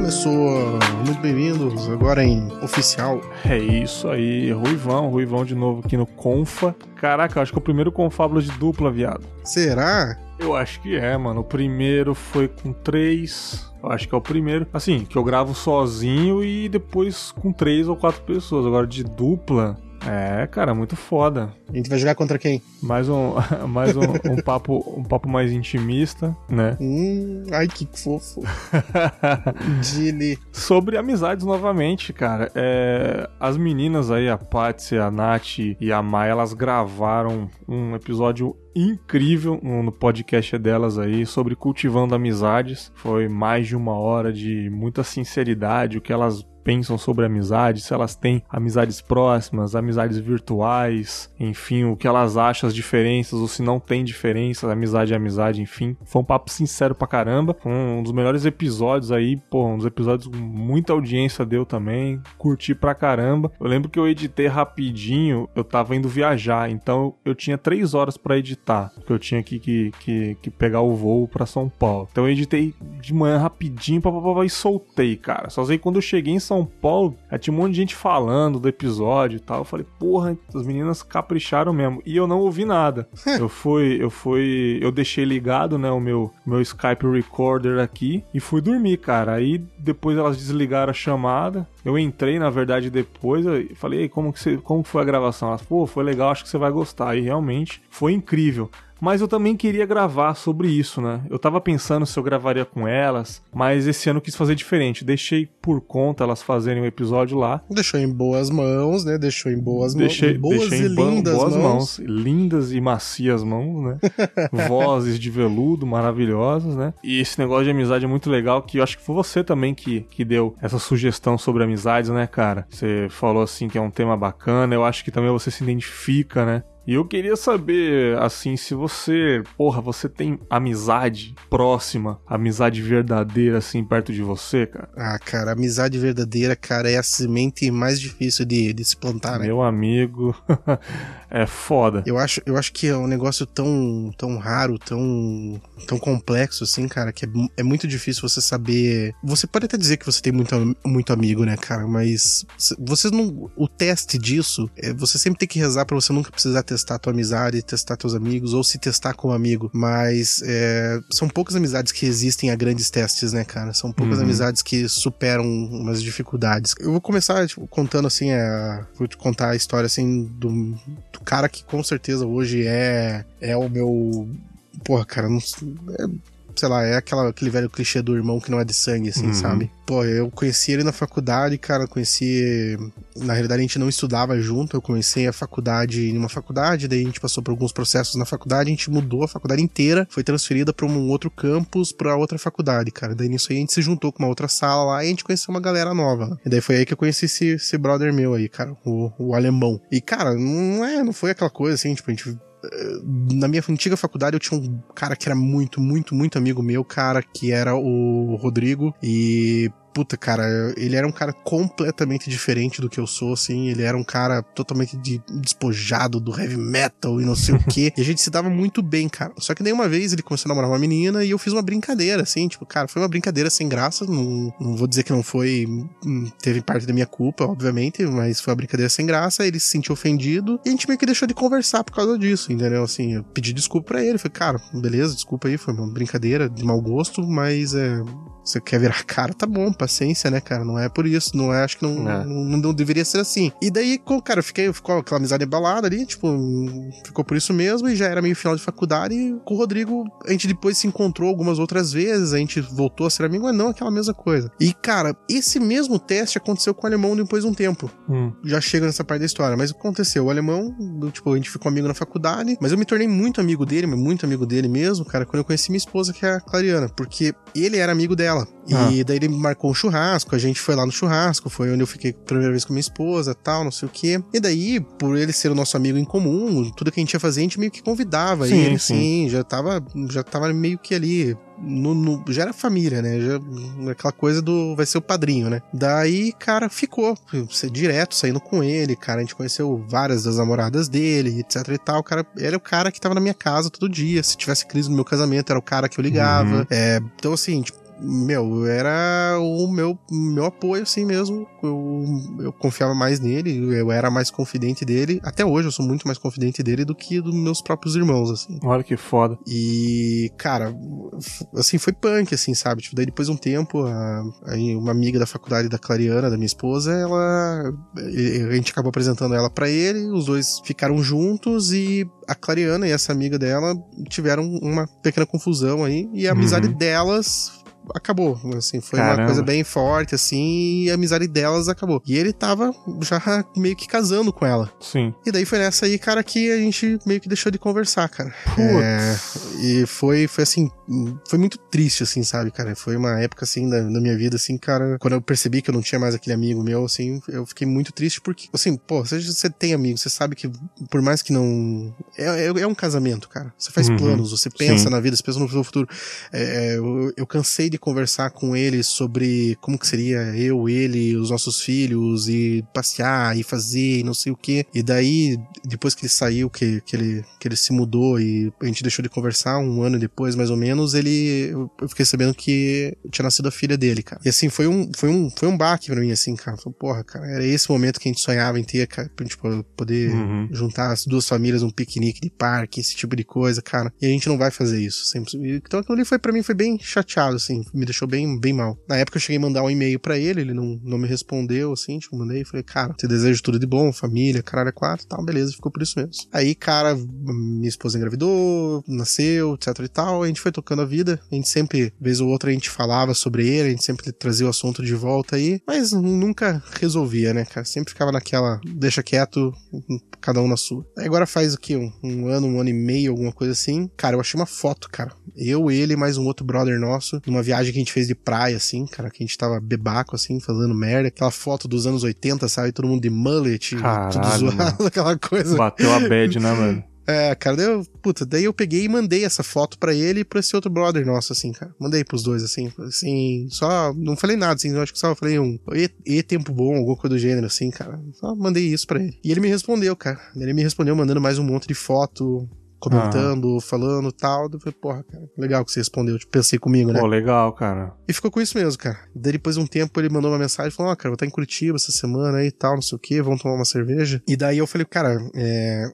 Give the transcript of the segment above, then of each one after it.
Começou, muito bem-vindos, agora em oficial. É isso aí, Ruivão, Ruivão de novo aqui no Confa. Caraca, eu acho que é o primeiro Confábulo de dupla, viado. Será? Eu acho que é, mano. O primeiro foi com três. Eu acho que é o primeiro. Assim, que eu gravo sozinho e depois com três ou quatro pessoas. Agora de dupla. É, cara, muito foda. A gente vai jogar contra quem? Mais um, mais um, um papo, um papo mais intimista, né? Hum, ai que fofo. Dili. Sobre amizades novamente, cara. É, as meninas aí, a Patsy, a Nath e a Mai, elas gravaram um episódio incrível no podcast delas aí sobre cultivando amizades. Foi mais de uma hora de muita sinceridade, o que elas pensam sobre amizade, se elas têm amizades próximas, amizades virtuais, enfim, o que elas acham as diferenças, ou se não tem diferenças, amizade é amizade, enfim. Foi um papo sincero pra caramba. Um dos melhores episódios aí, pô, um dos episódios com muita audiência deu também. Curti pra caramba. Eu lembro que eu editei rapidinho, eu tava indo viajar, então eu tinha três horas para editar, porque eu tinha que, que, que, que pegar o voo para São Paulo. Então eu editei de manhã rapidinho, papapá, e soltei, cara. Só sei quando eu cheguei em São Paulo, tinha um monte de gente falando do episódio e tal. Eu falei, porra, as meninas capricharam mesmo. E eu não ouvi nada. eu fui, eu fui, eu deixei ligado, né, o meu, meu Skype recorder aqui e fui dormir, cara. Aí depois elas desligaram a chamada. Eu entrei, na verdade, depois e falei, como que você, como foi a gravação? Elas, pô, foi legal, acho que você vai gostar. E realmente foi incrível. Mas eu também queria gravar sobre isso, né? Eu tava pensando se eu gravaria com elas, mas esse ano eu quis fazer diferente. Deixei por conta elas fazerem o um episódio lá. Deixou em boas mãos, né? Deixou em boas deixei, mãos. Boas deixei e em lindas boas mãos. mãos. Lindas e macias mãos, né? Vozes de veludo maravilhosas, né? E esse negócio de amizade é muito legal, que eu acho que foi você também que, que deu essa sugestão sobre amizades, né, cara? Você falou assim que é um tema bacana, eu acho que também você se identifica, né? E eu queria saber, assim, se você, porra, você tem amizade próxima, amizade verdadeira, assim, perto de você, cara? Ah, cara, amizade verdadeira, cara, é a semente mais difícil de, de se plantar, né? Meu amigo, é foda. Eu acho, eu acho que é um negócio tão, tão raro, tão, tão complexo, assim, cara, que é, é muito difícil você saber. Você pode até dizer que você tem muito, muito amigo, né, cara, mas você não. O teste disso, é, você sempre tem que rezar para você nunca precisar testar tua amizade, testar teus amigos, ou se testar como amigo. Mas é, são poucas amizades que resistem a grandes testes, né, cara? São poucas Uhum. amizades que superam umas dificuldades. Eu vou começar tipo, contando assim, a, vou te contar a história assim do, do cara que com certeza hoje é, é o meu. Porra, cara, não é, sei lá, é aquela, aquele velho clichê do irmão que não é de sangue, assim, Uhum. sabe? Pô, eu conheci ele na faculdade, cara, conheci. Na realidade, a gente não estudava junto, eu comecei a faculdade em uma faculdade, daí a gente passou por alguns processos na faculdade, a gente mudou a faculdade inteira, foi transferida pra um outro campus, pra outra faculdade, cara. Daí nisso aí a gente se juntou com uma outra sala lá e a gente conheceu uma galera nova. E daí foi aí que eu conheci esse, esse brother meu aí, cara, o, o alemão. E, cara, não é, não foi aquela coisa assim, tipo, a gente na minha antiga faculdade eu tinha um cara que era muito, muito, muito amigo meu, cara, que era o Rodrigo. E puta, cara, ele era um cara completamente diferente do que eu sou, assim. Ele era um cara totalmente de- despojado do heavy metal e não sei o quê. E a gente se dava muito bem, cara. Só que daí uma vez ele começou a namorar uma menina e eu fiz uma brincadeira, assim, tipo, cara, foi uma brincadeira sem graça. Não, não vou dizer que não foi. hum, Teve parte da minha culpa, obviamente, mas foi uma brincadeira sem graça. Ele se sentiu ofendido e a gente meio que deixou de conversar por causa disso, entendeu? Assim, eu pedi desculpa pra ele. Falei, cara, beleza, desculpa aí, foi uma brincadeira de mau gosto, mas é. Você quer virar cara, tá bom, paciência, né, cara? Não é por isso, não é, acho que não, É. não, não deveria ser assim. E daí, cara, eu fiquei, ficou aquela amizade embalada ali, tipo, ficou por isso mesmo, e já era meio final de faculdade, e com o Rodrigo, a gente depois se encontrou algumas outras vezes, a gente voltou a ser amigo, mas não aquela mesma coisa. E, cara, esse mesmo teste aconteceu com o alemão depois de um tempo Hum. já chega nessa parte da história. Mas o que aconteceu? O alemão, tipo, a gente ficou amigo na faculdade, mas eu me tornei muito amigo dele, muito amigo dele mesmo, cara, quando eu conheci minha esposa, que é a Clariana, porque ele era amigo dela. E Ah. daí ele marcou um churrasco, a gente foi lá no churrasco, foi onde eu fiquei a primeira vez com minha esposa, tal, não sei o quê. E daí, por ele ser o nosso amigo em comum, tudo que a gente ia fazer, a gente meio que convidava Sim, ele, sim. sim, já tava, já tava meio que ali no, no- já era família, né? Já, aquela coisa do vai ser o padrinho, né? Daí, cara, ficou direto saindo com ele, cara. A gente conheceu várias das namoradas dele, etc e tal. Cara, ele era o cara que tava na minha casa todo dia. Se tivesse crise no meu casamento, era o cara que eu ligava. Uhum. É, então, assim, tipo, meu, era o meu, meu apoio, assim mesmo. Eu, eu confiava mais nele, eu era mais confidente dele. Até hoje eu sou muito mais confidente dele do que dos meus próprios irmãos, assim. Olha que foda. E, cara, assim, foi punk, assim, sabe? Tipo, daí depois de um tempo, a, aí uma amiga da faculdade da Clariana, da minha esposa, ela. A gente acabou apresentando ela para ele, os dois ficaram juntos e a Clariana e essa amiga dela tiveram uma pequena confusão aí e a amizade uhum. delas acabou. Assim, foi Caramba. uma coisa bem forte, assim, e a amizade delas acabou. E ele tava já meio que casando com ela. Sim. E daí foi nessa aí, cara, que a gente meio que deixou de conversar, cara. É, e foi, foi assim, foi muito triste, assim, sabe, cara? Foi uma época, assim, da, da, minha vida, assim, cara, quando eu percebi que eu não tinha mais aquele amigo meu, assim, eu fiquei muito triste porque, assim, pô, você, você tem amigos, você sabe que por mais que não... É, é, é um casamento, cara. Você faz uhum. planos, você pensa Sim. na vida, você pensa no seu futuro. É, eu, eu cansei de conversar com ele sobre como que seria eu, ele, os nossos filhos e passear e fazer e não sei o que. E daí, depois que ele saiu, que, que, ele, que ele se mudou e a gente deixou de conversar um ano depois, mais ou menos, ele eu fiquei sabendo que tinha nascido a filha dele, cara. E assim, foi um, foi um, foi um baque pra mim, assim, cara. Falei, porra, cara, era esse momento que a gente sonhava em ter, cara, pra gente poder uhum. juntar as duas famílias num piquenique de parque, esse tipo de coisa, cara. E a gente não vai fazer isso. Sempre. Então aquilo ali foi para mim foi bem chateado, assim me deixou bem, bem mal. Na época eu cheguei a mandar um e-mail para ele, ele não, não me respondeu, assim, tipo, mandei, falei, cara, te desejo tudo de bom, família, caralho, é quatro, tal, beleza, ficou por isso mesmo. Aí, cara, minha esposa engravidou, nasceu, etc e tal, a gente foi tocando a vida, a gente sempre, vez ou outra, a gente falava sobre ele, a gente sempre trazia o assunto de volta aí, mas nunca resolvia, né, cara, sempre ficava naquela, deixa quieto, cada um na sua. Aí agora faz o que, um, um ano, um ano e meio, alguma coisa assim, cara, eu achei uma foto, cara, eu, ele, mais um outro brother nosso, numa viagem viagem que a gente fez de praia, assim, cara, que a gente tava bebaco, assim, fazendo merda. Aquela foto dos anos 80, sabe? Todo mundo de mullet, Caralho, tudo zoado, mano. aquela coisa. Bateu a bad, né, mano? É, cara, daí eu, puta, daí eu peguei e mandei essa foto para ele e pra esse outro brother nosso, assim, cara. Mandei pros dois, assim, assim, só, não falei nada, assim, eu acho que só falei um, e, e tempo bom, alguma coisa do gênero, assim, cara. Só mandei isso pra ele. E ele me respondeu, cara. Ele me respondeu mandando mais um monte de foto, comentando, ah. falando tal. Eu falei, porra, cara, legal que você respondeu. Tipo, pensei comigo, né? Pô, legal, cara. E ficou com isso mesmo, cara. Daí depois de um tempo ele mandou uma mensagem falou: Ó, oh, cara, vou estar em Curitiba essa semana aí e tal, não sei o que, vamos tomar uma cerveja. E daí eu falei, cara, é...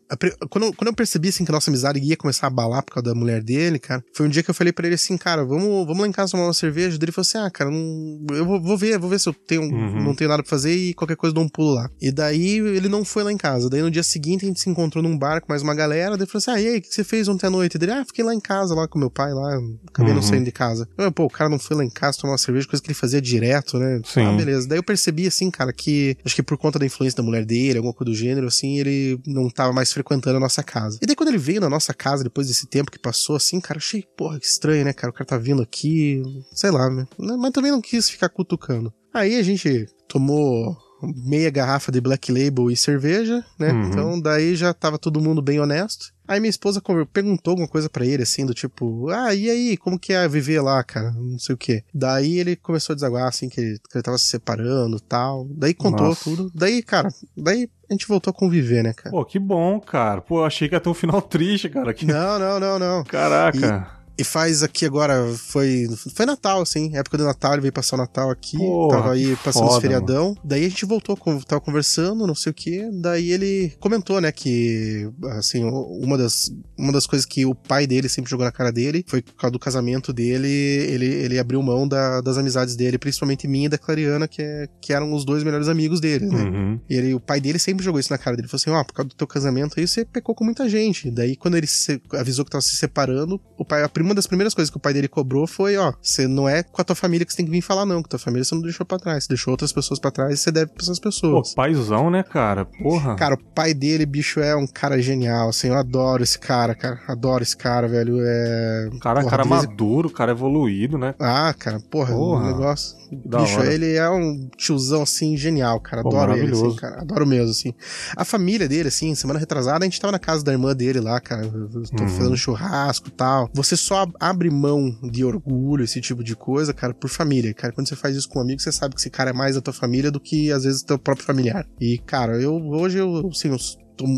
quando, quando eu percebi assim que a nossa amizade ia começar a abalar por causa da mulher dele, cara, foi um dia que eu falei para ele assim, cara, vamos, vamos lá em casa tomar uma cerveja. Daí ele falou assim: ah, cara, não... eu vou, vou, ver, vou ver se eu tenho, uhum. não tenho nada pra fazer e qualquer coisa dou um pulo lá. E daí ele não foi lá em casa. Daí no dia seguinte a gente se encontrou num bar com mais uma galera. Daí ele falou assim: ah, e aí, o que você fez ontem à noite? Daí, ah, fiquei lá em casa, lá com meu pai, lá, acabei uhum. não saindo de casa. Eu, Pô, o cara não foi lá em casa tomar uma cerveja, coisa que ele fazia direto, né? Sim. Ah, beleza. Daí eu percebi, assim, cara, que acho que por conta da influência da mulher dele, alguma coisa do gênero, assim, ele não tava mais frequentando a nossa casa. E daí quando ele veio na nossa casa, depois desse tempo que passou, assim, cara, achei, porra, que estranho, né, cara? O cara tá vindo aqui, sei lá, né? Mas também não quis ficar cutucando. Aí a gente tomou meia garrafa de Black Label e cerveja, né? Uhum. Então daí já tava todo mundo bem honesto. Aí minha esposa perguntou alguma coisa para ele, assim, do tipo, ah, e aí, como que é viver lá, cara? Não sei o quê. Daí ele começou a desaguar, assim, que ele, que ele tava se separando tal. Daí contou Nossa. tudo. Daí, cara, daí a gente voltou a conviver, né, cara? Pô, que bom, cara. Pô, achei que ia ter um final triste, cara. Que... Não, não, não, não. Caraca. E... E faz aqui agora, foi foi Natal, assim, época do Natal, ele veio passar o Natal aqui, Porra, tava aí passando foda, os feriadão. Mano. Daí a gente voltou, tava conversando, não sei o que. Daí ele comentou, né, que, assim, uma das, uma das coisas que o pai dele sempre jogou na cara dele foi por causa do casamento dele, ele, ele abriu mão da, das amizades dele, principalmente minha e da Clariana, que, é, que eram os dois melhores amigos dele, né? Uhum. E ele, o pai dele sempre jogou isso na cara dele. Ele falou assim: ó, oh, por causa do teu casamento aí, você pecou com muita gente. Daí, quando ele se, avisou que tava se separando, o pai, a uma das primeiras coisas que o pai dele cobrou foi, ó, você não é com a tua família que você tem que vir falar, não. Com a tua família você não deixou pra trás. Você deixou outras pessoas pra trás e você deve pra essas pessoas. Pô, paizão, né, cara? Porra. Cara, o pai dele, bicho, é um cara genial, assim. Eu adoro esse cara, cara. Adoro esse cara, velho. É. Cara, porra, cara beleza... maduro, cara evoluído, né? Ah, cara, porra, porra. um negócio. Da bicho, hora. ele é um tiozão, assim, genial, cara. Pô, adoro ele, assim, cara. Adoro mesmo, assim. A família dele, assim, semana retrasada, a gente tava na casa da irmã dele lá, cara. Tô uhum. fazendo churrasco e tal. Você só abre mão de orgulho, esse tipo de coisa, cara, por família. Cara, quando você faz isso com um amigo, você sabe que esse cara é mais da tua família do que, às vezes, teu próprio familiar. E, cara, eu hoje, eu, assim, eu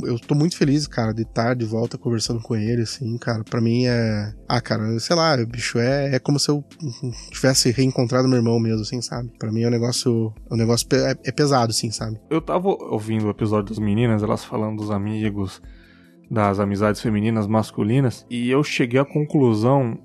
eu tô muito feliz, cara, de estar de volta conversando com ele, assim, cara. Pra mim é. Ah, cara, sei lá, bicho, é, é como se eu tivesse reencontrado meu irmão mesmo, assim, sabe? Pra mim é um negócio. É um negócio é, é pesado, assim, sabe? Eu tava ouvindo o episódio das meninas, elas falando dos amigos, das amizades femininas, masculinas, e eu cheguei à conclusão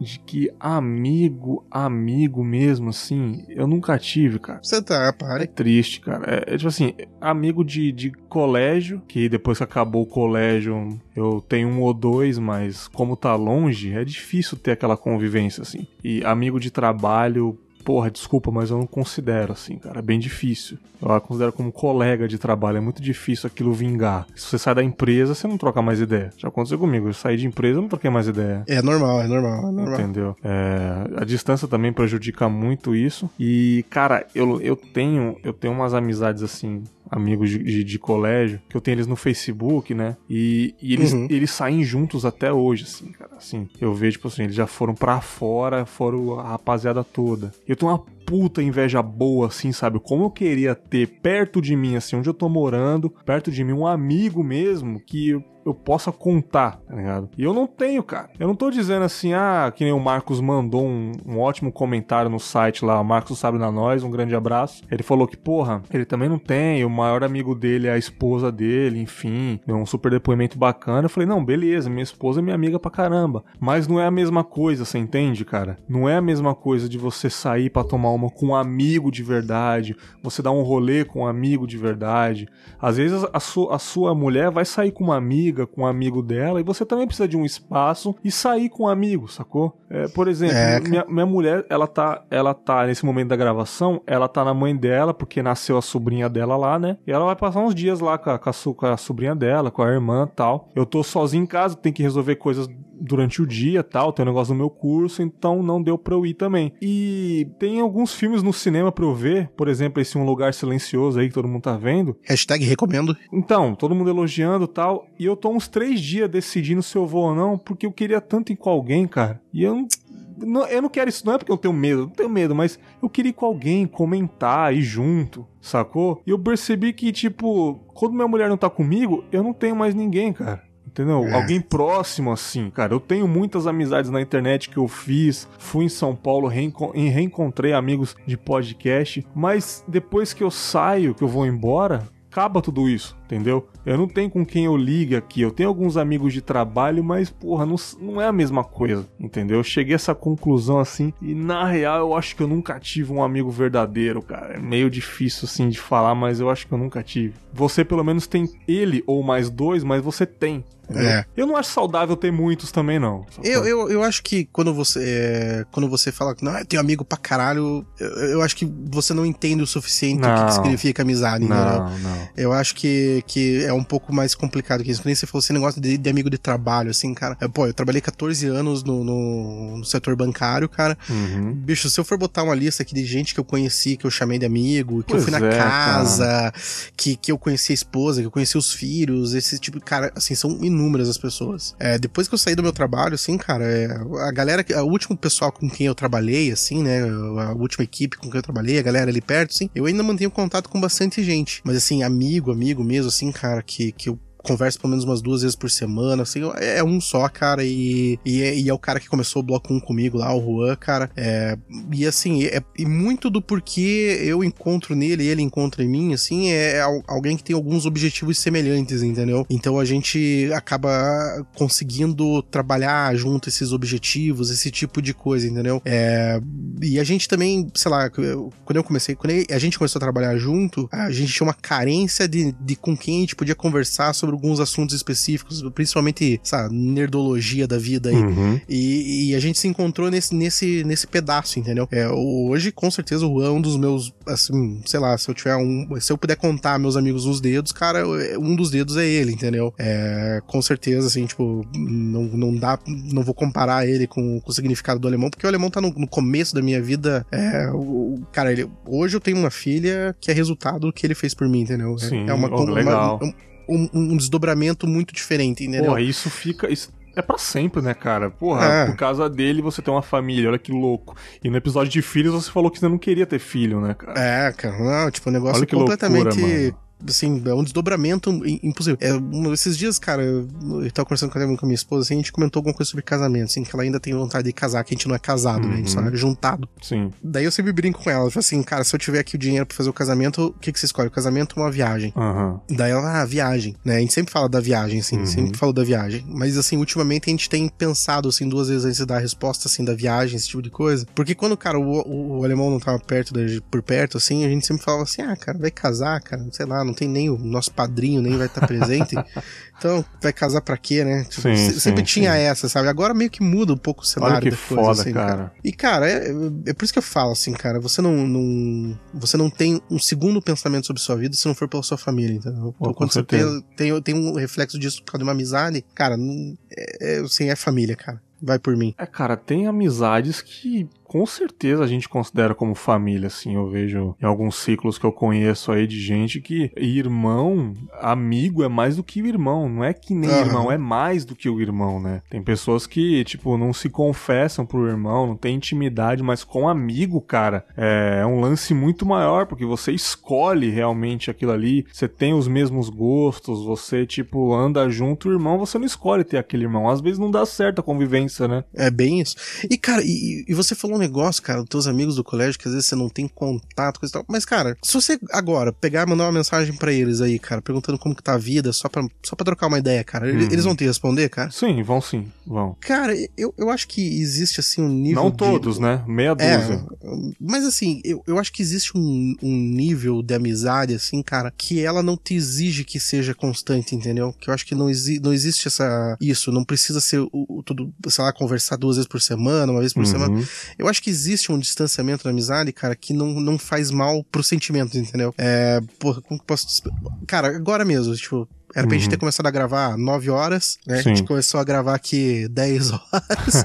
de que amigo, amigo mesmo, assim, eu nunca tive, cara. Você tá, para. É triste, cara. É, é, tipo assim, amigo de, de colégio, que depois que acabou o colégio, eu tenho um ou dois, mas como tá longe, é difícil ter aquela convivência, assim. E amigo de trabalho, porra, desculpa, mas eu não considero assim, cara. É bem difícil. Eu considero como colega de trabalho. É muito difícil aquilo vingar. Se você sai da empresa, você não troca mais ideia. Já aconteceu comigo. Eu saí de empresa, eu não troquei mais ideia. É normal, é normal, é normal. Entendeu? É, a distância também prejudica muito isso. E, cara, eu, eu tenho eu tenho umas amizades assim amigos de, de, de, colégio, que eu tenho eles no Facebook, né? E, e eles, uhum. eles saem juntos até hoje, assim, cara. Assim, eu vejo, tipo assim, eles já foram pra fora, foram a rapaziada toda. Eu tenho uma puta inveja boa, assim, sabe? Como eu queria ter perto de mim, assim, onde eu tô morando, perto de mim, um amigo mesmo que eu possa contar, tá ligado? E eu não tenho, cara. Eu não tô dizendo assim, ah, que nem o Marcos mandou um, um ótimo comentário no site lá, Marcos Sabe na Nós, um grande abraço. Ele falou que, porra, ele também não tem, o maior amigo dele é a esposa dele, enfim, deu um super depoimento bacana. Eu falei, não, beleza, minha esposa é minha amiga pra caramba. Mas não é a mesma coisa, você entende, cara? Não é a mesma coisa de você sair para tomar uma com um amigo de verdade, você dar um rolê com um amigo de verdade. Às vezes a, su a sua mulher vai sair com uma amiga amiga, com um amigo dela, e você também precisa de um espaço e sair com um amigo, sacou? É, por exemplo, é, minha, minha mulher, ela tá, ela tá, nesse momento da gravação, ela tá na mãe dela, porque nasceu a sobrinha dela lá, né? E ela vai passar uns dias lá com a, com a, com a sobrinha dela, com a irmã tal. Eu tô sozinho em casa, tenho que resolver coisas durante o dia tal, tem um negócio no meu curso, então não deu pra eu ir também. E tem alguns filmes no cinema pra eu ver, por exemplo, esse Um Lugar Silencioso aí que todo mundo tá vendo. Hashtag recomendo. Então, todo mundo elogiando tal, e eu tô uns três dias decidindo se eu vou ou não, porque eu queria tanto ir com alguém, cara, e eu não não, eu não quero isso, não é porque eu tenho medo, não tenho medo, mas eu queria ir com alguém, comentar, ir junto, sacou? E eu percebi que, tipo, quando minha mulher não tá comigo, eu não tenho mais ninguém, cara. Entendeu? É. Alguém próximo assim, cara. Eu tenho muitas amizades na internet que eu fiz. Fui em São Paulo reenco e reencontrei amigos de podcast. Mas depois que eu saio, que eu vou embora, acaba tudo isso, entendeu? Eu não tenho com quem eu ligue aqui. Eu tenho alguns amigos de trabalho, mas, porra, não, não é a mesma coisa, entendeu? Eu cheguei a essa conclusão assim, e na real eu acho que eu nunca tive um amigo verdadeiro, cara. É meio difícil assim de falar, mas eu acho que eu nunca tive. Você pelo menos tem ele ou mais dois, mas você tem. É. Eu não acho saudável ter muitos também, não. Eu, eu, eu acho que quando você é, quando você fala que não, eu tenho amigo pra caralho, eu, eu acho que você não entende o suficiente não. o que, que significa amizade, não, entendeu? Não. Eu acho que, que é um pouco mais complicado que isso. Nem você falou esse negócio de, de, amigo de trabalho, assim, cara. É, pô, eu trabalhei 14 anos no, no, no setor bancário, cara. Uhum. Bicho, se eu for botar uma lista aqui de gente que eu conheci, que eu chamei de amigo, que pois eu fui na é, casa, que, que eu conheci a esposa, que eu conheci os filhos, esse tipo de cara, assim, são inúmeras as pessoas. É, depois que eu saí do meu trabalho, assim, cara, é, a galera, o último pessoal com quem eu trabalhei, assim, né, a última equipe com quem eu trabalhei, a galera ali perto, assim, eu ainda mantenho contato com bastante gente. Mas, assim, amigo, amigo mesmo, assim, cara, que, que eu conversa pelo menos umas duas vezes por semana, assim, é um só, cara, e, e, é, e é o cara que começou o bloco 1 comigo lá, o Juan, cara, é, e assim, é, e muito do porquê eu encontro nele e ele encontra em mim, assim, é, é alguém que tem alguns objetivos semelhantes, entendeu? Então a gente acaba conseguindo trabalhar junto esses objetivos, esse tipo de coisa, entendeu? É, e a gente também, sei lá, quando eu comecei, quando a gente começou a trabalhar junto, a gente tinha uma carência de, de com quem a gente podia conversar sobre alguns assuntos específicos, principalmente, sabe, nerdologia da vida aí. Uhum. E, e, a gente se encontrou nesse, nesse, nesse pedaço, entendeu? É, hoje, com certeza, o Juan é um dos meus, assim, sei lá, se eu tiver um. Se eu puder contar meus amigos nos dedos, cara, um dos dedos é ele, entendeu? É, com certeza, assim, tipo, não, não dá. Não vou comparar ele com, com o significado do alemão, porque o alemão tá no, no começo da minha vida. É, o, cara, ele, hoje eu tenho uma filha que é resultado do que ele fez por mim, entendeu? É, Sim, é uma, oh, legal. Uma, um, um desdobramento muito diferente, entendeu? Porra, isso fica. Isso é para sempre, né, cara? Porra, é. por causa dele você tem uma família, olha que louco. E no episódio de filhos você falou que você não queria ter filho, né, cara? É, cara, não, tipo, um negócio completamente. Loucura, assim, é um desdobramento impossível. É, um, esses dias, cara, eu, tava conversando com a minha esposa, assim, a gente comentou alguma coisa sobre casamento, assim, que ela ainda tem vontade de casar, que a gente não é casado, uhum. né? A gente só é juntado. Sim. Daí eu sempre brinco com ela, assim, cara, se eu tiver aqui o dinheiro pra fazer o casamento, o que, que você escolhe? O casamento ou uma viagem? Uhum. Daí ela, ah, viagem, né? A gente sempre fala da viagem, assim, uhum. sempre falou da viagem. Mas, assim, ultimamente a gente tem pensado, assim, duas vezes antes de dar a resposta, assim, da viagem, esse tipo de coisa. Porque quando, cara, o, o, o alemão não tava perto, de, por perto, assim, a gente sempre falava assim, ah, cara, vai casar, cara, sei lá, não tem nem o nosso padrinho, nem vai estar presente. então, vai casar pra quê, né? Tipo, sim, sempre sim, tinha sim. essa, sabe? Agora meio que muda um pouco o cenário Olha que da coisa, foda, assim, cara. cara. E, cara, é, é por isso que eu falo, assim, cara, você não, não, você não tem um segundo pensamento sobre sua vida se não for pela sua família, entendeu? Então, quando você tem, tem, tem um reflexo disso por causa de uma amizade, cara, não, é, é, assim, é família, cara. Vai por mim. É, cara, tem amizades que com certeza a gente considera como família, assim. Eu vejo em alguns ciclos que eu conheço aí de gente que irmão, amigo é mais do que o irmão. Não é que nem uhum. irmão, é mais do que o irmão, né? Tem pessoas que, tipo, não se confessam pro irmão, não tem intimidade, mas com amigo, cara, é um lance muito maior, porque você escolhe realmente aquilo ali, você tem os mesmos gostos, você, tipo, anda junto, o irmão, você não escolhe ter aquele irmão. Às vezes não dá certo a convivência, né? É bem isso. E, cara, e, e você falou um negócio, cara, dos teus amigos do colégio, que às vezes você não tem contato, coisa e tal. Mas, cara, se você agora pegar e mandar uma mensagem para eles aí, cara, perguntando como que tá a vida, só pra, só pra trocar uma ideia, cara, uhum. eles vão te responder, cara? Sim, vão sim, vão. Cara, eu, eu acho que existe, assim, um nível. Não todos, né? Meia é, dúzia. É, mas, assim, eu, eu acho que existe um, um nível de amizade, assim, cara, que ela não te exige que seja constante, entendeu? Que eu acho que não, exi não existe essa. Isso, não precisa ser o, o, tudo, sei lá, conversar duas vezes por semana, uma vez por uhum. semana. Eu acho que existe um distanciamento da amizade, cara, que não, não faz mal pro sentimento, entendeu? É, porra, como que posso. Cara, agora mesmo, tipo, era pra uhum. gente ter começado a gravar 9 horas, né? Sim. A gente começou a gravar aqui 10 horas.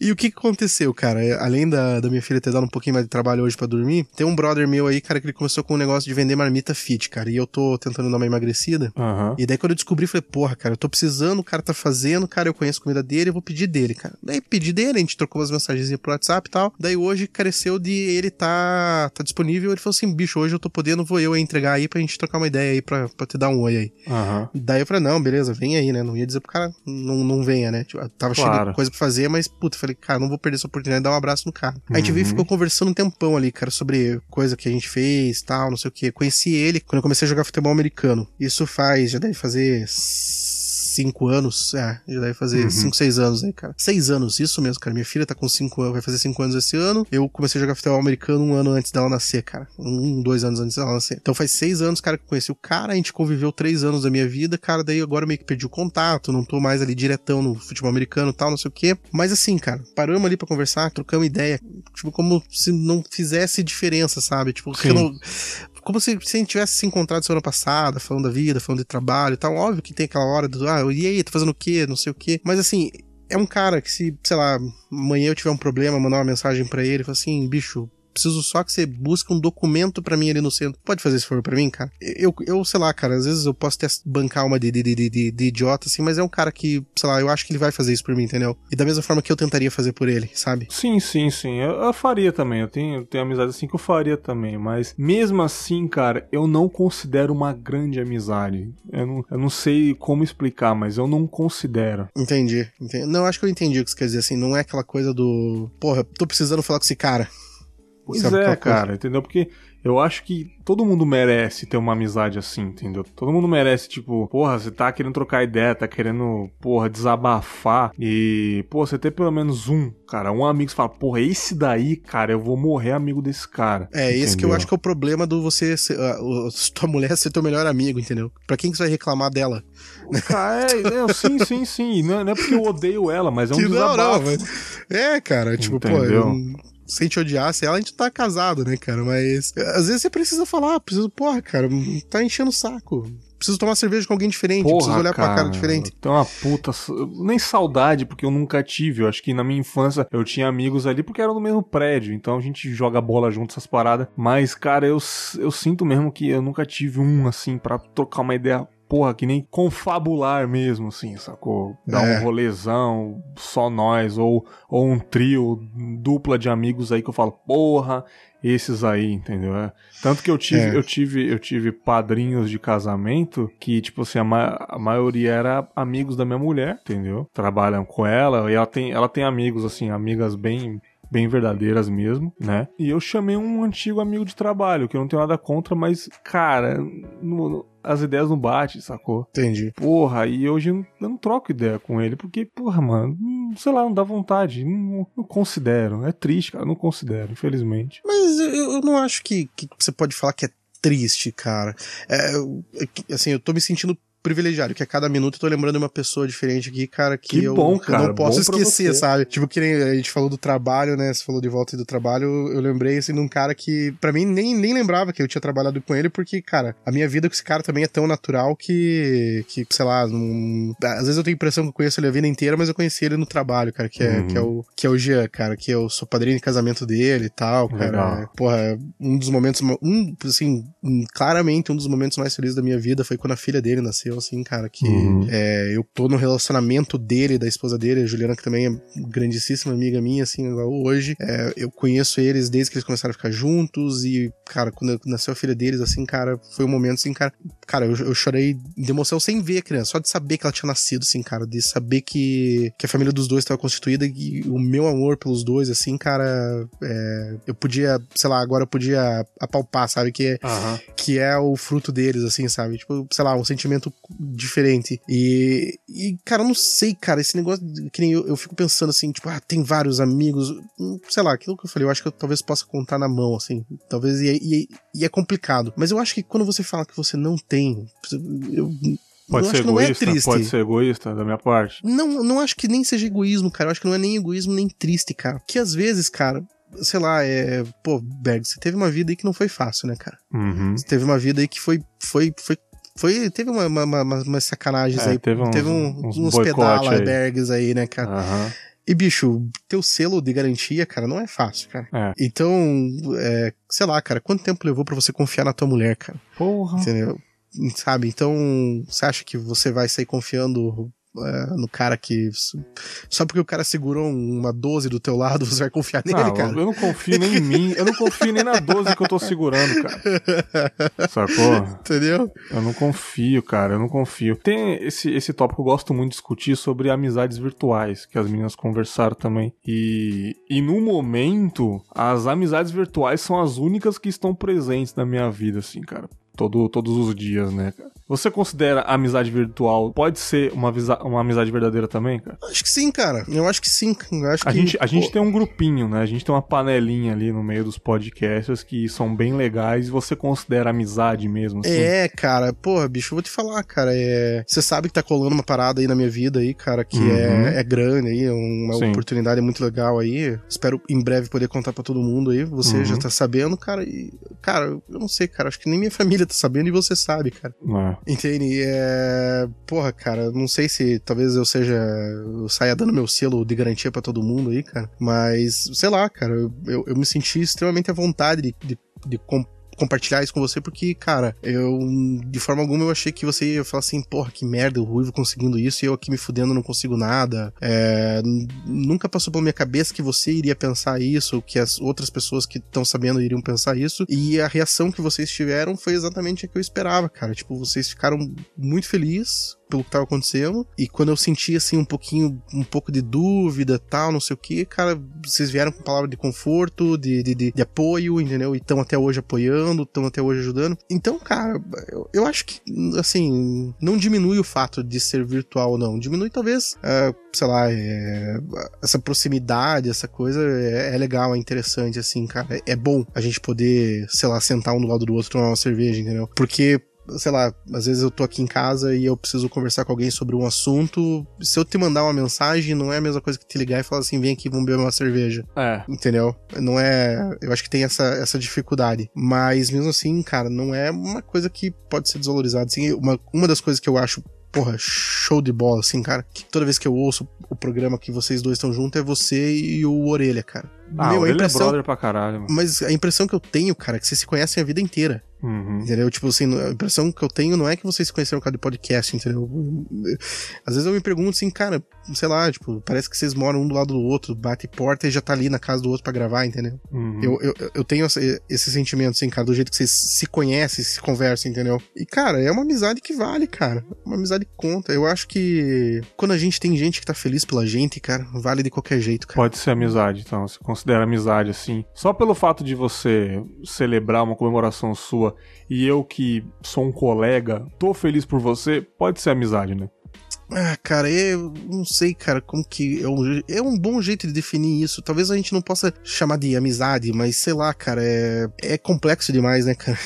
E o que aconteceu, cara? Além da, da minha filha ter dado um pouquinho mais de trabalho hoje para dormir, tem um brother meu aí, cara, que ele começou com um negócio de vender marmita fit, cara. E eu tô tentando dar uma emagrecida. Uhum. E daí quando eu descobri, falei, porra, cara, eu tô precisando, o cara tá fazendo, cara, eu conheço a comida dele, eu vou pedir dele, cara. Daí pedi dele, a gente trocou umas mensagens pro WhatsApp e tal. Daí hoje careceu de ele tá, tá disponível. Ele falou assim, bicho, hoje eu tô podendo, vou eu entregar aí pra gente trocar uma ideia aí, pra, pra te dar um oi aí. Uhum. Daí eu falei, não, beleza, vem aí, né? Não ia dizer pro cara, não, não venha, né? Tipo, tava claro. cheio de coisa pra fazer, mas, puta, falei, cara, não vou perder essa oportunidade de dar um abraço no cara. Uhum. A gente veio e ficou conversando um tempão ali, cara, sobre coisa que a gente fez, tal, não sei o que. Conheci ele quando eu comecei a jogar futebol americano. Isso faz, já deve fazer cinco anos. É, já deve fazer uhum. cinco, seis anos aí, cara. Seis anos, isso mesmo, cara. Minha filha tá com cinco anos, vai fazer cinco anos esse ano. Eu comecei a jogar futebol americano um ano antes dela nascer, cara. Um, dois anos antes dela nascer. Então faz seis anos, cara, que eu conheci o cara. A gente conviveu três anos da minha vida, cara. Daí agora meio que perdi o contato, não tô mais ali diretão no futebol americano e tal, não sei o quê. Mas assim, cara, paramos ali pra conversar, trocamos ideia. Tipo, como se não fizesse diferença, sabe? Tipo, não, como se, se a gente tivesse se encontrado semana passada, falando da vida, falando de trabalho e tal. Óbvio que tem aquela hora do, ah, e aí, tá fazendo o quê? Não sei o quê. Mas assim, é um cara que se, sei lá, amanhã eu tiver um problema, mandar uma mensagem para ele, falar assim, bicho, preciso só que você busque um documento para mim ali no centro. Pode fazer esse favor pra mim, cara? Eu, eu, sei lá, cara, às vezes eu posso até bancar uma de, de, de, de, de idiota, assim, mas é um cara que, sei lá, eu acho que ele vai fazer isso por mim, entendeu? E da mesma forma que eu tentaria fazer por ele, sabe? Sim, sim, sim. Eu, eu faria também. Eu tenho, eu tenho amizade assim que eu faria também. Mas mesmo assim, cara, eu não considero uma grande amizade. Eu não, eu não sei como explicar, mas eu não considero. Entendi, entendi. Não, acho que eu entendi o que você quer dizer, assim. Não é aquela coisa do. Porra, tô precisando falar com esse cara. Pois é, cara, entendeu? Porque eu acho que todo mundo merece ter uma amizade assim, entendeu? Todo mundo merece, tipo, porra, você tá querendo trocar ideia, tá querendo, porra, desabafar e, pô, você ter pelo menos um, cara, um amigo que fala, porra, esse daí, cara, eu vou morrer amigo desse cara. É, entendeu? esse que eu acho que é o problema do você, ser, tua mulher ser teu melhor amigo, entendeu? Pra quem que você vai reclamar dela? Cara, é, é, sim, sim, sim. Não, é, não, é porque eu odeio ela, mas é um que desabafo. Não, não, mas... É, cara, tipo, entendeu? pô, eu se a gente odiasse ela, a gente tá casado, né, cara? Mas às vezes você precisa falar, preciso, porra, cara, tá enchendo o saco preciso tomar cerveja com alguém diferente, Porra, preciso olhar cara, pra cara diferente. Tem uma puta. Nem saudade, porque eu nunca tive. Eu acho que na minha infância eu tinha amigos ali porque eram no mesmo prédio, então a gente joga bola junto, essas paradas. Mas, cara, eu, eu sinto mesmo que eu nunca tive um assim para trocar uma ideia porra, que nem confabular mesmo, assim, sacou? Dar é. um rolezão, só nós, ou, ou um trio, dupla de amigos aí que eu falo, porra, esses aí, entendeu? É. Tanto que eu tive, é. eu tive, eu tive padrinhos de casamento que, tipo assim, a, ma a, maioria era amigos da minha mulher, entendeu? Trabalham com ela e ela tem, ela tem amigos, assim, amigas bem bem verdadeiras mesmo, né? E eu chamei um antigo amigo de trabalho, que eu não tenho nada contra, mas, cara, no, as ideias não batem, sacou? Entendi. Porra, e hoje eu não, troco ideia com ele, porque, porra, mano, sei lá, não dá vontade. Não, não considero. É triste, cara, não considero, infelizmente. Mas eu, eu não acho que, que você pode falar que é triste, cara. É, assim, eu tô me sentindo privilegiado, que a cada minuto eu tô lembrando de uma pessoa diferente aqui, cara, que, que eu, bom, cara, eu não posso esquecer, sabe? Tipo, que nem a gente falou do trabalho, né? Você falou de volta do trabalho, eu lembrei, assim, de um cara que, para mim, nem, nem lembrava que eu tinha trabalhado com ele, porque, cara, a minha vida com esse cara também é tão natural que, que sei lá, não... às vezes eu tenho a impressão que eu conheço ele a vida inteira, mas eu conheci ele no trabalho, cara, que é, uhum. que é, o, que é o Jean, cara, que eu sou padrinho de casamento dele e tal, cara. Legal. Porra, um dos momentos, um, assim, claramente um dos momentos mais felizes da minha vida foi quando a filha dele nasceu, assim, cara, que Uhum. É, eu tô no relacionamento dele, da esposa dele, a Juliana, que também é grandíssima amiga minha, assim, hoje. É, eu conheço eles desde que eles começaram a ficar juntos e, cara, quando nasceu a filha deles, assim, cara, foi um momento, assim, cara, cara, eu, eu chorei de emoção sem ver a criança, só de saber que ela tinha nascido, assim, cara, de saber que, que a família dos dois estava constituída e o meu amor pelos dois, assim, cara, é, eu podia, sei lá, agora eu podia apalpar, sabe, que, uhum. que é o fruto deles, assim, sabe, tipo, sei lá, um sentimento diferente e, e, cara, eu não sei, cara, esse negócio que nem eu, eu fico pensando assim, tipo, ah, tem vários amigos, hum, sei lá, aquilo que eu falei, eu acho que eu talvez possa contar na mão, assim, talvez, e, e, e é complicado. Mas eu acho que quando você fala que você não tem, eu Pode ser egoísta, é pode ser egoísta da minha parte. Não, não acho que nem seja egoísmo, cara. Eu acho que não é nem egoísmo nem triste, cara. Que às vezes, cara, sei lá, é. Pô, Berg, você teve uma vida aí que não foi fácil, né, cara? Uhum. Você teve uma vida aí que foi, foi, foi foi, teve uma, uma, uma, uma sacanagens é, aí. Teve, uns, teve um, uns, uns pedalabergs aí. aí, né, cara? Uhum. E, bicho, teu selo de garantia, cara, não é fácil, cara. É. Então, é, sei lá, cara, quanto tempo levou para você confiar na tua mulher, cara? Porra. Entendeu? Sabe? Então, você acha que você vai sair confiando é, no cara que. Só porque o cara segurou uma 12 do teu lado, você vai confiar nele, não, cara? Eu não confio nem em mim. Eu não confio nem na 12 que eu tô segurando, cara. Sacou? Entendeu? Eu não confio, cara. Eu não confio. Tem esse, esse tópico que eu gosto muito de discutir sobre amizades virtuais, que as meninas conversaram também. E, e no momento, as amizades virtuais são as únicas que estão presentes na minha vida, assim, cara. Todo, todos os dias, né, cara? Você considera a amizade virtual pode ser uma, uma amizade verdadeira também, cara? Acho que sim, cara. Eu acho que sim. Eu acho a que, gente, a gente tem um grupinho, né? A gente tem uma panelinha ali no meio dos podcasts que são bem legais e você considera amizade mesmo, assim? É, cara. Porra, bicho, eu vou te falar, cara. É... Você sabe que tá colando uma parada aí na minha vida aí, cara, que uhum. é, é grande aí, é uma sim. oportunidade muito legal aí. Espero em breve poder contar para todo mundo aí. Você uhum. já tá sabendo, cara. E, cara, eu não sei, cara. Acho que nem minha família tá sabendo e você sabe, cara. É. Entende? É... Porra, cara, não sei se talvez eu seja. Eu saia dando meu selo de garantia para todo mundo aí, cara. Mas, sei lá, cara, eu, eu me senti extremamente à vontade de, de, de compartilhar isso com você, porque, cara, eu, de forma alguma, eu achei que você ia falar assim, porra, que merda, o Ruivo conseguindo isso e eu aqui me fudendo não consigo nada. É, nunca passou pela minha cabeça que você iria pensar isso, ou que as outras pessoas que estão sabendo iriam pensar isso. E a reação que vocês tiveram foi exatamente a que eu esperava, cara. Tipo, vocês ficaram muito felizes pelo que estava acontecendo. E quando eu senti, assim, um pouquinho, um pouco de dúvida tal, não sei o que, cara, vocês vieram com palavra de conforto, de, de, de, de apoio, entendeu? E estão até hoje apoiando, estão até hoje ajudando. Então, cara, eu, eu, acho que, assim, não diminui o fato de ser virtual não. Diminui, talvez, uh, sei lá, é, essa proximidade, essa coisa é, é, legal, é interessante, assim, cara. É, é bom a gente poder, sei lá, sentar um do lado do outro, tomar uma cerveja, entendeu? Porque sei lá, às vezes eu tô aqui em casa e eu preciso conversar com alguém sobre um assunto. Se eu te mandar uma mensagem, não é a mesma coisa que te ligar e falar assim: vem aqui, vamos beber uma cerveja. É. Entendeu? Não é. Eu acho que tem essa, essa dificuldade. Mas mesmo assim, cara, não é uma coisa que pode ser desvalorizada. Assim, uma, uma das coisas que eu acho porra, show de bola, assim, cara. Que toda vez que eu ouço o programa que vocês dois estão juntos é você e o Orelha, cara. Ah, Meu, Orelha é impressão... é brother pra caralho. Mano. Mas a impressão que eu tenho, cara, é que vocês se conhecem a vida inteira. Uhum. Entendeu? Tipo assim, a impressão que eu tenho não é que vocês conheceram por causa de podcast, entendeu? Às vezes eu me pergunto assim, cara, sei lá, tipo, parece que vocês moram um do lado do outro, bate porta e já tá ali na casa do outro para gravar, entendeu? Uhum. Eu, eu, eu tenho esse, esse sentimento, assim, cara, do jeito que vocês se conhecem, se conversam, entendeu? E, cara, é uma amizade que vale, cara. Uma amizade que conta. Eu acho que quando a gente tem gente que tá feliz pela gente, cara, vale de qualquer jeito, cara. Pode ser amizade, então. Você considera amizade, assim. Só pelo fato de você celebrar uma comemoração sua e eu que sou um colega, tô feliz por você, pode ser amizade, né? Ah, cara, eu não sei, cara, como que. É um, é um bom jeito de definir isso. Talvez a gente não possa chamar de amizade, mas sei lá, cara, é, é complexo demais, né, cara?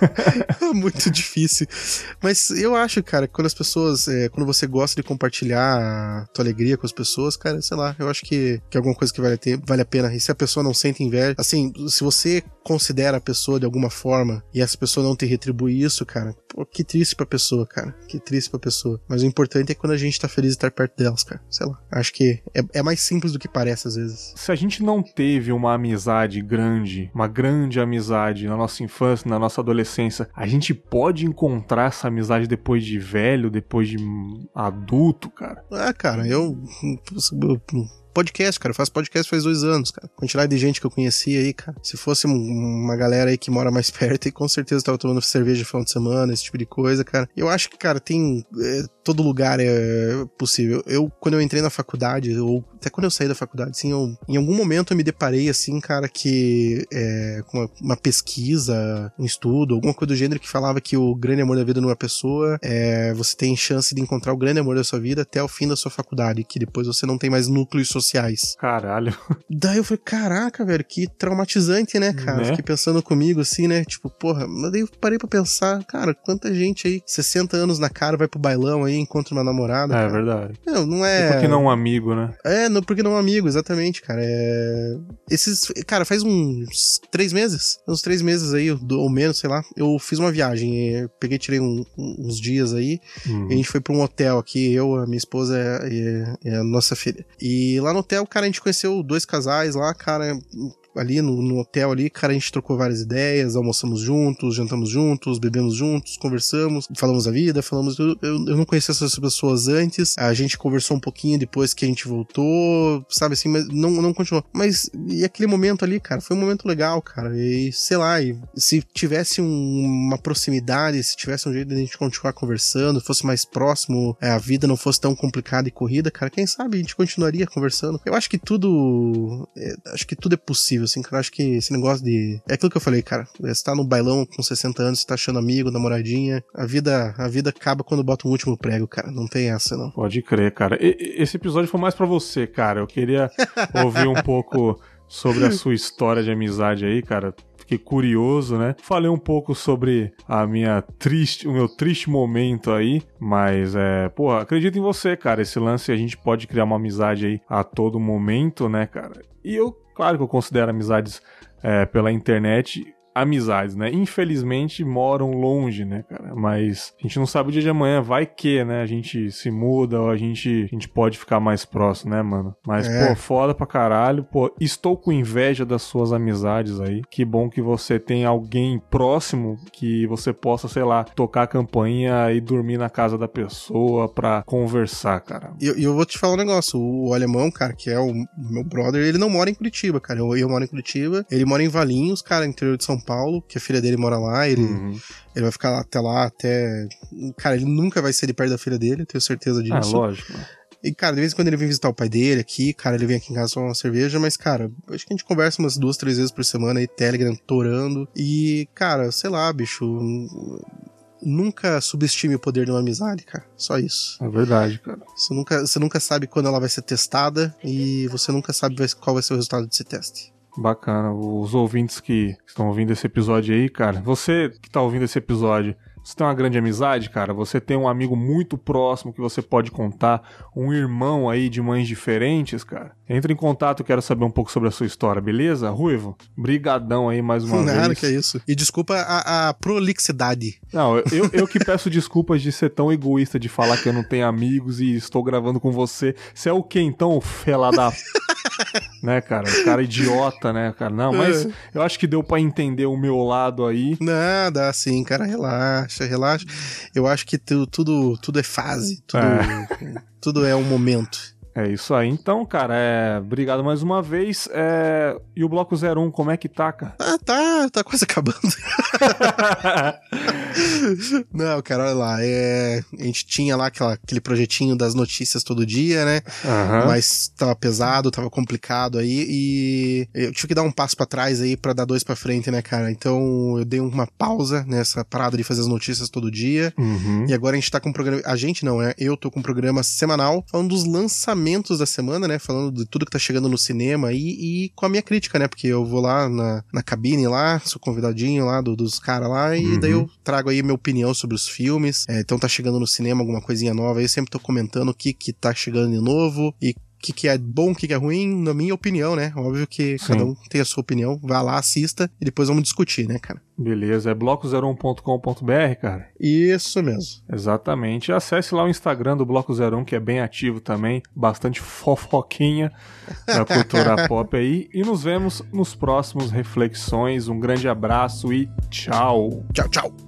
é muito difícil. Mas eu acho, cara, quando as pessoas. É, quando você gosta de compartilhar a tua alegria com as pessoas, cara, sei lá, eu acho que, que é alguma coisa que vale, ter, vale a pena. E se a pessoa não sente inveja, assim, se você considera a pessoa de alguma forma e essa pessoa não te retribui isso, cara, pô, que triste pra pessoa, cara. Que triste pra pessoa. Mas o importante é quando a gente tá feliz de estar perto delas, cara. Sei lá. Acho que é, é mais simples do que parece às vezes. Se a gente não teve uma amizade grande, uma grande amizade na nossa infância, na nossa adolescência, a gente pode encontrar essa amizade depois de velho, depois de adulto, cara? Ah, cara, eu, podcast, cara. Eu faço podcast faz dois anos, cara. Quantidade de gente que eu conheci aí, cara. Se fosse uma galera aí que mora mais perto, e com certeza tava tomando cerveja no final de semana, esse tipo de coisa, cara. Eu acho que, cara, tem. É, todo lugar é possível. Eu, quando eu entrei na faculdade, ou até quando eu saí da faculdade, assim, eu, em algum momento eu me deparei, assim, cara, que é, com uma, uma, pesquisa, um estudo, alguma coisa do gênero que falava que o grande amor da vida numa pessoa é você tem chance de encontrar o grande amor da sua vida até o fim da sua faculdade, que depois você não tem mais núcleos sociais. Caralho. Daí eu falei, caraca, velho, que traumatizante, né, cara? Né? Fiquei pensando comigo, assim, né? Tipo, porra, mas daí eu parei pra pensar, cara, quanta gente aí, 60 anos na cara, vai pro bailão aí, encontra uma namorada. É, cara. verdade. Não, não é. E por que não um amigo, né? É, não, porque não é um amigo, exatamente, cara. É... Esses. Cara, faz uns três meses. Uns três meses aí, ou menos, sei lá. Eu fiz uma viagem. Peguei, tirei um, uns dias aí. Uhum. E a gente foi pra um hotel aqui, eu, a minha esposa e, e a nossa filha. E lá no hotel, cara, a gente conheceu dois casais lá, cara ali no, no, hotel ali, cara, a gente trocou várias ideias, almoçamos juntos, jantamos juntos, bebemos juntos, conversamos, falamos da vida, falamos. Eu, eu, eu não conhecia essas pessoas antes, a gente conversou um pouquinho depois que a gente voltou, sabe assim, mas não, não continuou. Mas e aquele momento ali, cara, foi um momento legal, cara. E sei lá, e se tivesse um, uma proximidade, se tivesse um jeito de a gente continuar conversando, fosse mais próximo, é, a vida não fosse tão complicada e corrida, cara, quem sabe a gente continuaria conversando. Eu acho que tudo. É, acho que tudo é possível assim, cara. Acho que esse negócio de. É aquilo que eu falei, cara. Você tá no bailão com 60 anos, você tá achando amigo, namoradinha. A vida, a vida acaba quando bota um último prego, cara. Não tem essa, não. Pode crer, cara. E, esse episódio foi mais para você, cara. Eu queria ouvir um pouco sobre a sua história de amizade aí, cara fiquei curioso, né? Falei um pouco sobre a minha triste, o meu triste momento aí, mas é, pô, acredito em você, cara. Esse lance a gente pode criar uma amizade aí a todo momento, né, cara? E eu Claro que eu considero amizades é, pela internet amizades, né? Infelizmente moram longe, né, cara? Mas a gente não sabe o dia de amanhã, vai que, né? A gente se muda ou a gente, a gente pode ficar mais próximo, né, mano? Mas, é. pô, foda pra caralho. Pô, estou com inveja das suas amizades aí. Que bom que você tem alguém próximo que você possa, sei lá, tocar a campainha e dormir na casa da pessoa pra conversar, cara. E eu, eu, vou te falar um negócio. O alemão, cara, que é o meu brother, ele não mora em Curitiba, cara. Eu, eu moro em Curitiba. Ele mora em Valinhos, cara, interior de São Paulo, que a filha dele mora lá, ele, uhum. ele vai ficar lá, até lá, até. Cara, ele nunca vai sair de perto da filha dele, tenho certeza disso. Ah, lógico. E, cara, de vez em quando ele vem visitar o pai dele aqui, cara, ele vem aqui em casa tomar uma cerveja, mas, cara, acho que a gente conversa umas duas, três vezes por semana aí, Telegram torando. E, cara, sei lá, bicho. Nunca subestime o poder de uma amizade, cara. Só isso. É verdade, cara. Você nunca, você nunca sabe quando ela vai ser testada e você nunca sabe qual vai ser o resultado desse teste. Bacana. Os ouvintes que estão ouvindo esse episódio aí, cara, você que está ouvindo esse episódio, você tem uma grande amizade, cara? Você tem um amigo muito próximo que você pode contar, um irmão aí de mães diferentes, cara? Entre em contato, quero saber um pouco sobre a sua história, beleza? Ruivo, brigadão aí mais uma Nada vez. Nada que é isso. E desculpa a, a prolixidade. Não, eu, eu que peço desculpas de ser tão egoísta de falar que eu não tenho amigos e estou gravando com você. Você é o que então, fela da né, cara? O cara idiota, né, cara? Não, mas é. eu acho que deu para entender o meu lado aí. Nada, assim, cara, relaxa, relaxa. Eu acho que tu, tudo, tudo é fase, tudo é, tudo é um momento. É isso aí. Então, cara, é... obrigado mais uma vez. É... E o Bloco 01, como é que tá, cara? Ah, tá, tá quase acabando. Não, cara, olha lá. É... A gente tinha lá aquela, aquele projetinho das notícias todo dia, né? Uhum. Mas tava pesado, tava complicado aí. E eu tive que dar um passo para trás aí para dar dois para frente, né, cara? Então eu dei uma pausa nessa parada de fazer as notícias todo dia. Uhum. E agora a gente tá com um programa. A gente não, é? Eu tô com um programa semanal falando dos lançamentos lançamentos da semana, né? Falando de tudo que tá chegando no cinema e, e com a minha crítica, né? Porque eu vou lá na, na cabine lá, sou convidadinho lá do, dos caras lá, e uhum. daí eu trago aí minha opinião sobre os filmes. É, então tá chegando no cinema alguma coisinha nova, aí eu sempre tô comentando o que que tá chegando de novo e o que, que é bom, o que, que é ruim, na minha opinião, né? Óbvio que Sim. cada um tem a sua opinião. Vá lá, assista e depois vamos discutir, né, cara? Beleza, é bloco01.com.br, cara? Isso mesmo. Exatamente. Acesse lá o Instagram do Bloco 01, que é bem ativo também, bastante fofoquinha da cultura pop aí. E nos vemos nos próximos reflexões. Um grande abraço e tchau. Tchau, tchau.